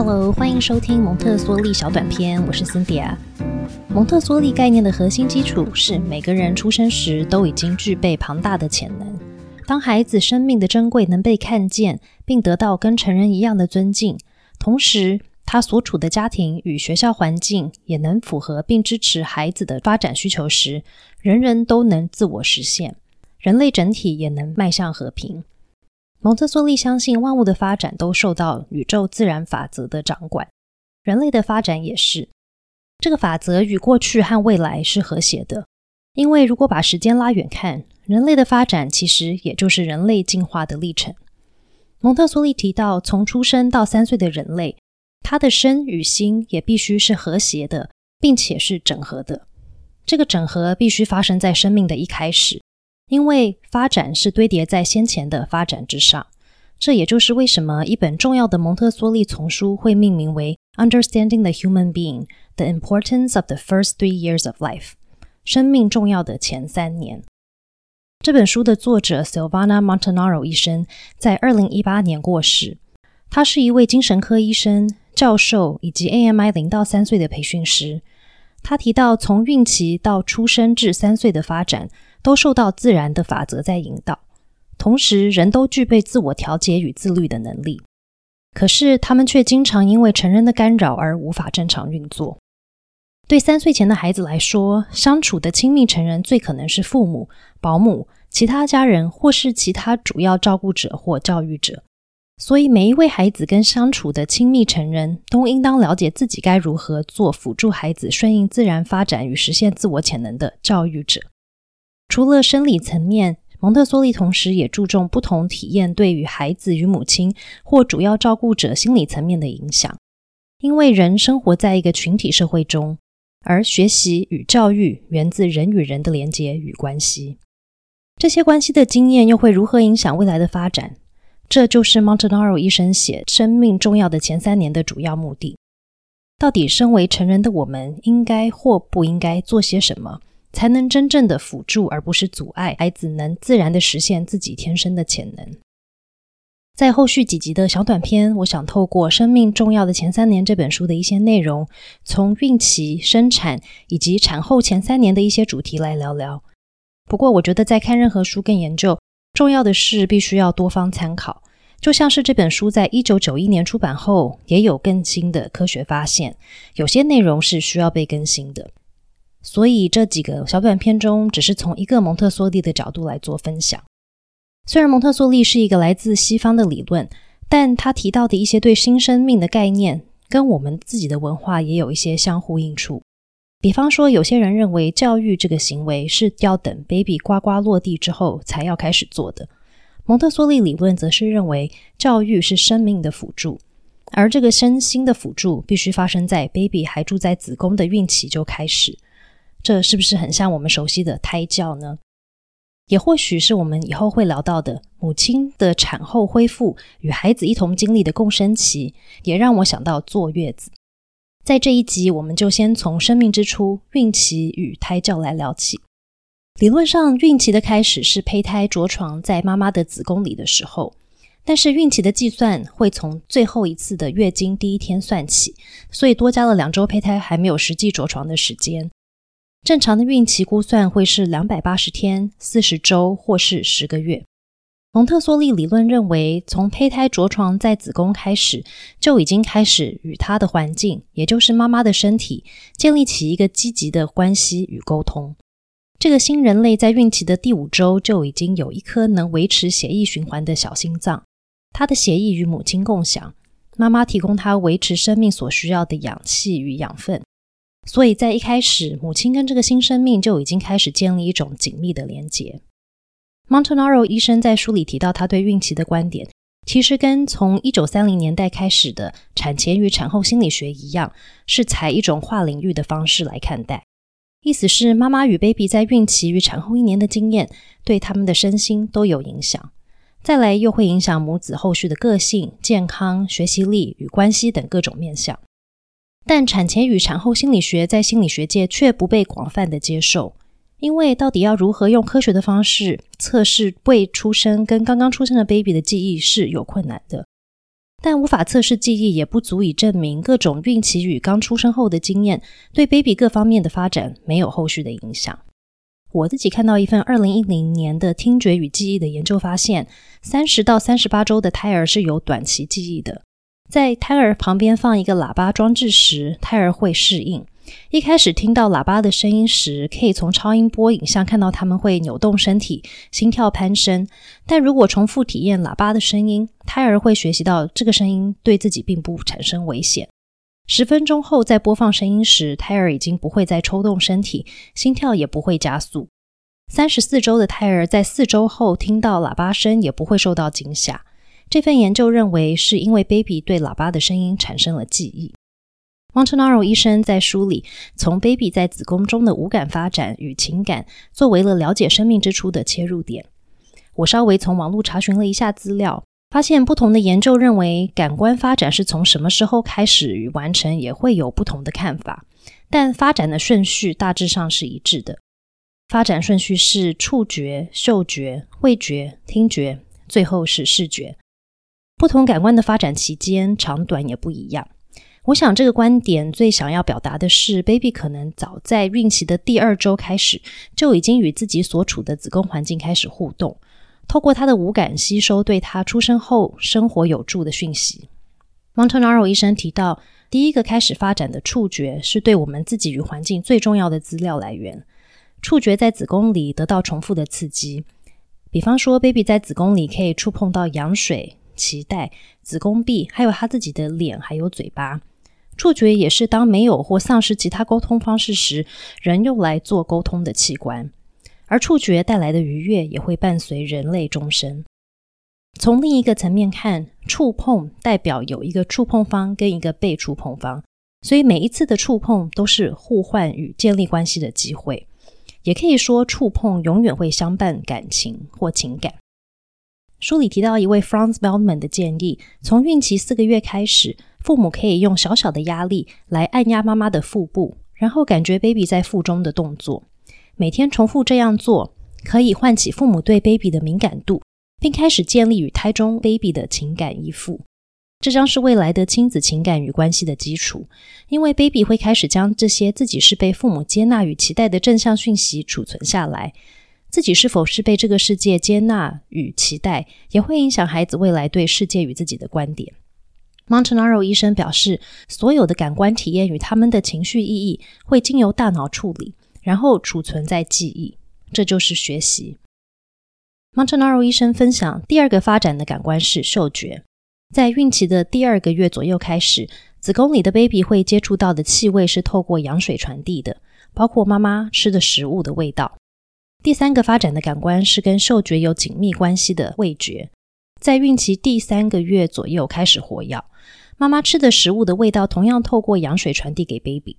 Hello，欢迎收听蒙特梭利小短片，我是 Cynthia。蒙特梭利概念的核心基础是每个人出生时都已经具备庞大的潜能。当孩子生命的珍贵能被看见，并得到跟成人一样的尊敬，同时他所处的家庭与学校环境也能符合并支持孩子的发展需求时，人人都能自我实现，人类整体也能迈向和平。蒙特梭利相信，万物的发展都受到宇宙自然法则的掌管，人类的发展也是。这个法则与过去和未来是和谐的，因为如果把时间拉远看，人类的发展其实也就是人类进化的历程。蒙特梭利提到，从出生到三岁的人类，他的身与心也必须是和谐的，并且是整合的。这个整合必须发生在生命的一开始。因为发展是堆叠在先前的发展之上，这也就是为什么一本重要的蒙特梭利丛书会命名为《Understanding the Human Being: The Importance of the First Three Years of Life》（生命重要的前三年）。这本书的作者 Silvana Montanaro 医生在二零一八年过世。他是一位精神科医生、教授以及 AMI 零到三岁的培训师。他提到，从孕期到出生至三岁的发展。都受到自然的法则在引导，同时人都具备自我调节与自律的能力。可是他们却经常因为成人的干扰而无法正常运作。对三岁前的孩子来说，相处的亲密成人最可能是父母、保姆、其他家人，或是其他主要照顾者或教育者。所以，每一位孩子跟相处的亲密成人都应当了解自己该如何做辅助孩子顺应自然发展与实现自我潜能的教育者。除了生理层面，蒙特梭利同时也注重不同体验对于孩子与母亲或主要照顾者心理层面的影响。因为人生活在一个群体社会中，而学习与教育源自人与人的连结与关系。这些关系的经验又会如何影响未来的发展？这就是 Montanaro 医生写《生命重要的前三年》的主要目的。到底身为成人的我们，应该或不应该做些什么？才能真正的辅助，而不是阻碍孩子能自然的实现自己天生的潜能。在后续几集的小短片，我想透过《生命重要的前三年》这本书的一些内容，从孕期、生产以及产后前三年的一些主题来聊聊。不过，我觉得在看任何书跟研究，重要的是必须要多方参考。就像是这本书在一九九一年出版后，也有更新的科学发现，有些内容是需要被更新的。所以这几个小短片中，只是从一个蒙特梭利的角度来做分享。虽然蒙特梭利是一个来自西方的理论，但他提到的一些对新生命的概念，跟我们自己的文化也有一些相呼应处。比方说，有些人认为教育这个行为是要等 baby 呱呱落地之后才要开始做的。蒙特梭利理论则是认为教育是生命的辅助，而这个身心的辅助必须发生在 baby 还住在子宫的孕期就开始。这是不是很像我们熟悉的胎教呢？也或许是我们以后会聊到的母亲的产后恢复与孩子一同经历的共生期，也让我想到坐月子。在这一集，我们就先从生命之初孕期与胎教来聊起。理论上，孕期的开始是胚胎着床在妈妈的子宫里的时候，但是孕期的计算会从最后一次的月经第一天算起，所以多加了两周胚胎还没有实际着床的时间。正常的孕期估算会是两百八十天、四十周或是十个月。蒙特梭利理论认为，从胚胎着床在子宫开始，就已经开始与它的环境，也就是妈妈的身体，建立起一个积极的关系与沟通。这个新人类在孕期的第五周就已经有一颗能维持血液循环的小心脏，他的血液与母亲共享，妈妈提供他维持生命所需要的氧气与养分。所以在一开始，母亲跟这个新生命就已经开始建立一种紧密的连结。Montanaro 医生在书里提到，他对孕期的观点，其实跟从一九三零年代开始的产前与产后心理学一样，是采一种跨领域的方式来看待。意思是，妈妈与 baby 在孕期与产后一年的经验，对他们的身心都有影响。再来，又会影响母子后续的个性、健康、学习力与关系等各种面向。但产前与产后心理学在心理学界却不被广泛的接受，因为到底要如何用科学的方式测试未出生跟刚刚出生的 baby 的记忆是有困难的。但无法测试记忆，也不足以证明各种孕期与刚出生后的经验对 baby 各方面的发展没有后续的影响。我自己看到一份二零一零年的听觉与记忆的研究，发现三十到三十八周的胎儿是有短期记忆的。在胎儿旁边放一个喇叭装置时，胎儿会适应。一开始听到喇叭的声音时，可以从超音波影像看到他们会扭动身体、心跳攀升。但如果重复体验喇叭的声音，胎儿会学习到这个声音对自己并不产生危险。十分钟后再播放声音时，胎儿已经不会再抽动身体，心跳也不会加速。三十四周的胎儿在四周后听到喇叭声也不会受到惊吓。这份研究认为是因为 baby 对喇叭的声音产生了记忆。Montanaro 医生在书里从 baby 在子宫中的五感发展与情感作为了了解生命之初的切入点。我稍微从网络查询了一下资料，发现不同的研究认为感官发展是从什么时候开始与完成也会有不同的看法，但发展的顺序大致上是一致的。发展顺序是触觉、嗅觉、味觉、听觉，最后是视觉。不同感官的发展期间长短也不一样。我想，这个观点最想要表达的是，baby 可能早在孕期的第二周开始，就已经与自己所处的子宫环境开始互动，透过他的五感吸收对他出生后生活有助的讯息。Montanaro 医生提到，第一个开始发展的触觉是对我们自己与环境最重要的资料来源。触觉在子宫里得到重复的刺激，比方说，baby 在子宫里可以触碰到羊水、脐带、子宫壁，还有他自己的脸，还有嘴巴。触觉也是当没有或丧失其他沟通方式时，人用来做沟通的器官。而触觉带来的愉悦也会伴随人类终生。从另一个层面看，触碰代表有一个触碰方跟一个被触碰方，所以每一次的触碰都是互换与建立关系的机会。也可以说，触碰永远会相伴感情或情感。书里提到一位 Franz Waldman 的建议：从孕期四个月开始。父母可以用小小的压力来按压妈妈的腹部，然后感觉 baby 在腹中的动作。每天重复这样做，可以唤起父母对 baby 的敏感度，并开始建立与胎中 baby 的情感依附。这将是未来的亲子情感与关系的基础，因为 baby 会开始将这些自己是被父母接纳与期待的正向讯息储存下来。自己是否是被这个世界接纳与期待，也会影响孩子未来对世界与自己的观点。Montanaro 医生表示，所有的感官体验与他们的情绪意义会经由大脑处理，然后储存在记忆，这就是学习。Montanaro 医生分享，第二个发展的感官是嗅觉，在孕期的第二个月左右开始，子宫里的 baby 会接触到的气味是透过羊水传递的，包括妈妈吃的食物的味道。第三个发展的感官是跟嗅觉有紧密关系的味觉。在孕期第三个月左右开始活跃，妈妈吃的食物的味道同样透过羊水传递给 baby。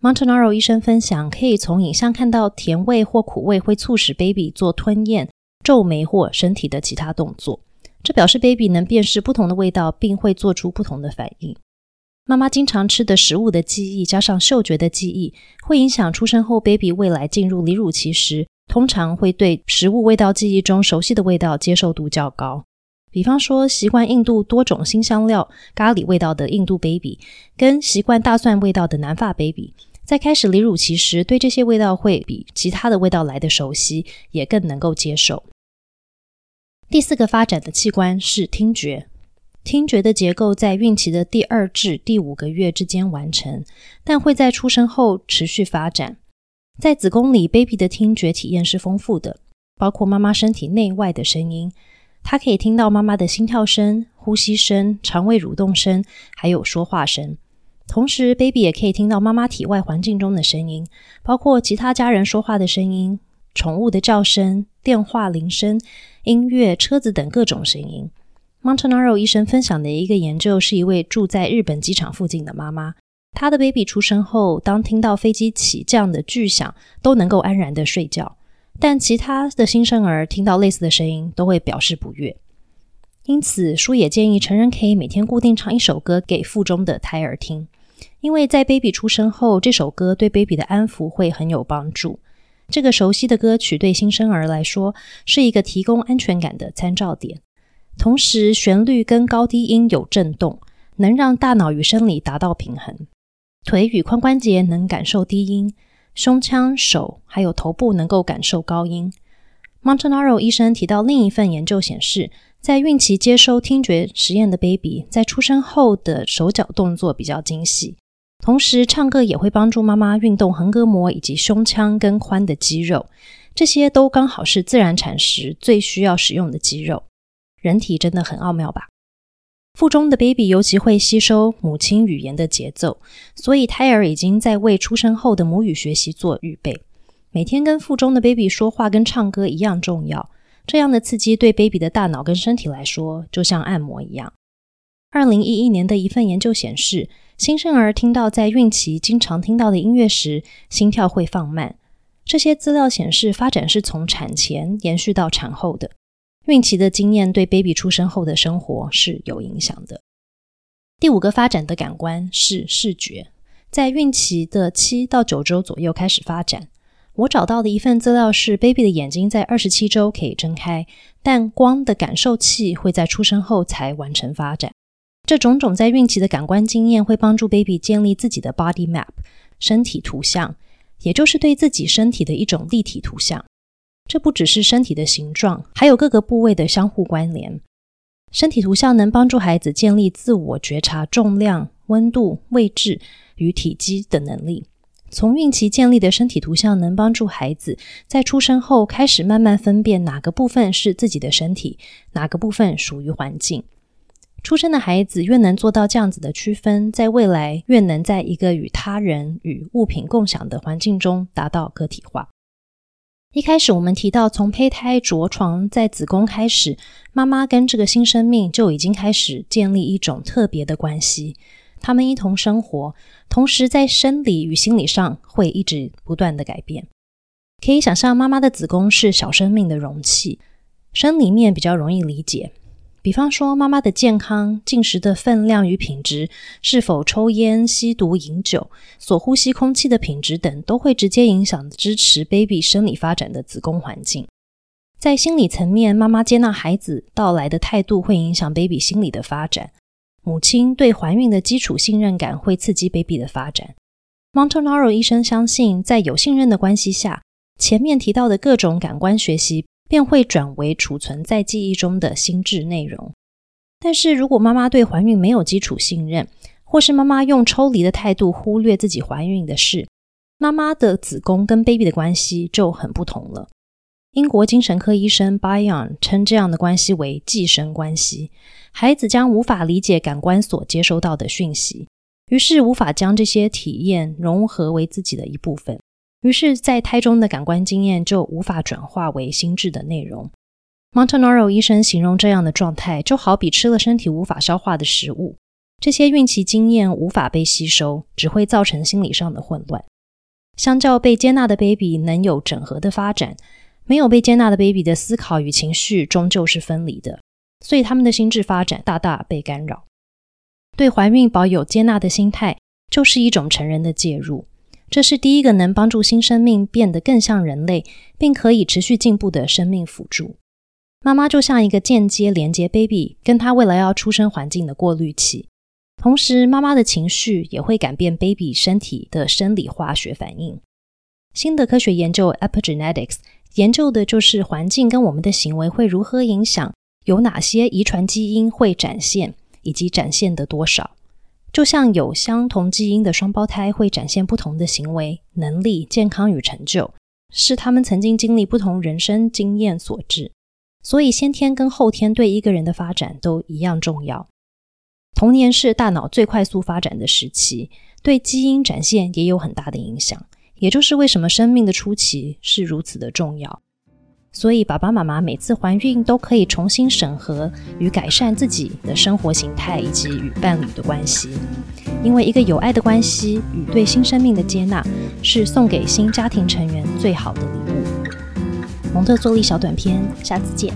Montanaro 医生分享，可以从影像看到甜味或苦味会促使 baby 做吞咽、皱眉或身体的其他动作，这表示 baby 能辨识不同的味道，并会做出不同的反应。妈妈经常吃的食物的记忆加上嗅觉的记忆，会影响出生后 baby 未来进入离乳期时。通常会对食物味道记忆中熟悉的味道接受度较高，比方说习惯印度多种新香料咖喱味道的印度 baby，跟习惯大蒜味道的南法 baby，在开始离乳期时，对这些味道会比其他的味道来的熟悉，也更能够接受。第四个发展的器官是听觉，听觉的结构在孕期的第二至第五个月之间完成，但会在出生后持续发展。在子宫里，baby 的听觉体验是丰富的，包括妈妈身体内外的声音。它可以听到妈妈的心跳声、呼吸声、肠胃蠕动声，还有说话声。同时，baby 也可以听到妈妈体外环境中的声音，包括其他家人说话的声音、宠物的叫声、电话铃声、音乐、车子等各种声音。Montanaro 医生分享的一个研究是一位住在日本机场附近的妈妈。她的 baby 出生后，当听到飞机起降的巨响，都能够安然的睡觉。但其他的新生儿听到类似的声音，都会表示不悦。因此，书也建议成人可以每天固定唱一首歌给腹中的胎儿听，因为在 baby 出生后，这首歌对 baby 的安抚会很有帮助。这个熟悉的歌曲对新生儿来说是一个提供安全感的参照点。同时旋律跟高低音有震动，能让大脑与生理达到平衡。腿与髋关节能感受低音，胸腔、手还有头部能够感受高音。Montanaro 医生提到，另一份研究显示，在孕期接收听觉实验的 baby，在出生后的手脚动作比较精细，同时唱歌也会帮助妈妈运动横膈膜以及胸腔跟髋的肌肉，这些都刚好是自然产时最需要使用的肌肉。人体真的很奥妙吧？腹中的 baby 尤其会吸收母亲语言的节奏，所以胎儿已经在为出生后的母语学习做预备。每天跟腹中的 baby 说话跟唱歌一样重要。这样的刺激对 baby 的大脑跟身体来说，就像按摩一样。二零一一年的一份研究显示，新生儿听到在孕期经常听到的音乐时，心跳会放慢。这些资料显示，发展是从产前延续到产后的。孕期的经验对 baby 出生后的生活是有影响的。第五个发展的感官是视觉，在孕期的七到九周左右开始发展。我找到的一份资料是，baby 的眼睛在二十七周可以睁开，但光的感受器会在出生后才完成发展。这种种在孕期的感官经验会帮助 baby 建立自己的 body map 身体图像，也就是对自己身体的一种立体图像。这不只是身体的形状，还有各个部位的相互关联。身体图像能帮助孩子建立自我觉察重量、温度、位置与体积的能力。从孕期建立的身体图像能帮助孩子在出生后开始慢慢分辨哪个部分是自己的身体，哪个部分属于环境。出生的孩子越能做到这样子的区分，在未来越能在一个与他人与物品共享的环境中达到个体化。一开始我们提到，从胚胎着床在子宫开始，妈妈跟这个新生命就已经开始建立一种特别的关系。他们一同生活，同时在生理与心理上会一直不断的改变。可以想象，妈妈的子宫是小生命的容器，生理面比较容易理解。比方说，妈妈的健康、进食的分量与品质、是否抽烟、吸毒、饮酒、所呼吸空气的品质等，都会直接影响支持 baby 生理发展的子宫环境。在心理层面，妈妈接纳孩子到来的态度会影响 baby 心理的发展。母亲对怀孕的基础信任感会刺激 baby 的发展。Montanaro 医生相信，在有信任的关系下，前面提到的各种感官学习。便会转为储存在记忆中的心智内容。但是如果妈妈对怀孕没有基础信任，或是妈妈用抽离的态度忽略自己怀孕的事，妈妈的子宫跟 baby 的关系就很不同了。英国精神科医生 Bayon 称这样的关系为寄生关系。孩子将无法理解感官所接收到的讯息，于是无法将这些体验融合为自己的一部分。于是，在胎中的感官经验就无法转化为心智的内容。Montanaro 医生形容这样的状态，就好比吃了身体无法消化的食物，这些孕期经验无法被吸收，只会造成心理上的混乱。相较被接纳的 baby 能有整合的发展，没有被接纳的 baby 的思考与情绪终究是分离的，所以他们的心智发展大大被干扰。对怀孕保有接纳的心态，就是一种成人的介入。这是第一个能帮助新生命变得更像人类，并可以持续进步的生命辅助。妈妈就像一个间接连接 baby 跟他未来要出生环境的过滤器，同时妈妈的情绪也会改变 baby 身体的生理化学反应。新的科学研究 epigenetics 研究的就是环境跟我们的行为会如何影响，有哪些遗传基因会展现，以及展现的多少。就像有相同基因的双胞胎会展现不同的行为、能力、健康与成就，是他们曾经经历不同人生经验所致。所以，先天跟后天对一个人的发展都一样重要。童年是大脑最快速发展的时期，对基因展现也有很大的影响。也就是为什么生命的初期是如此的重要。所以，爸爸妈妈每次怀孕都可以重新审核与改善自己的生活形态以及与伴侣的关系，因为一个有爱的关系与对新生命的接纳，是送给新家庭成员最好的礼物。蒙特梭利小短片，下次见。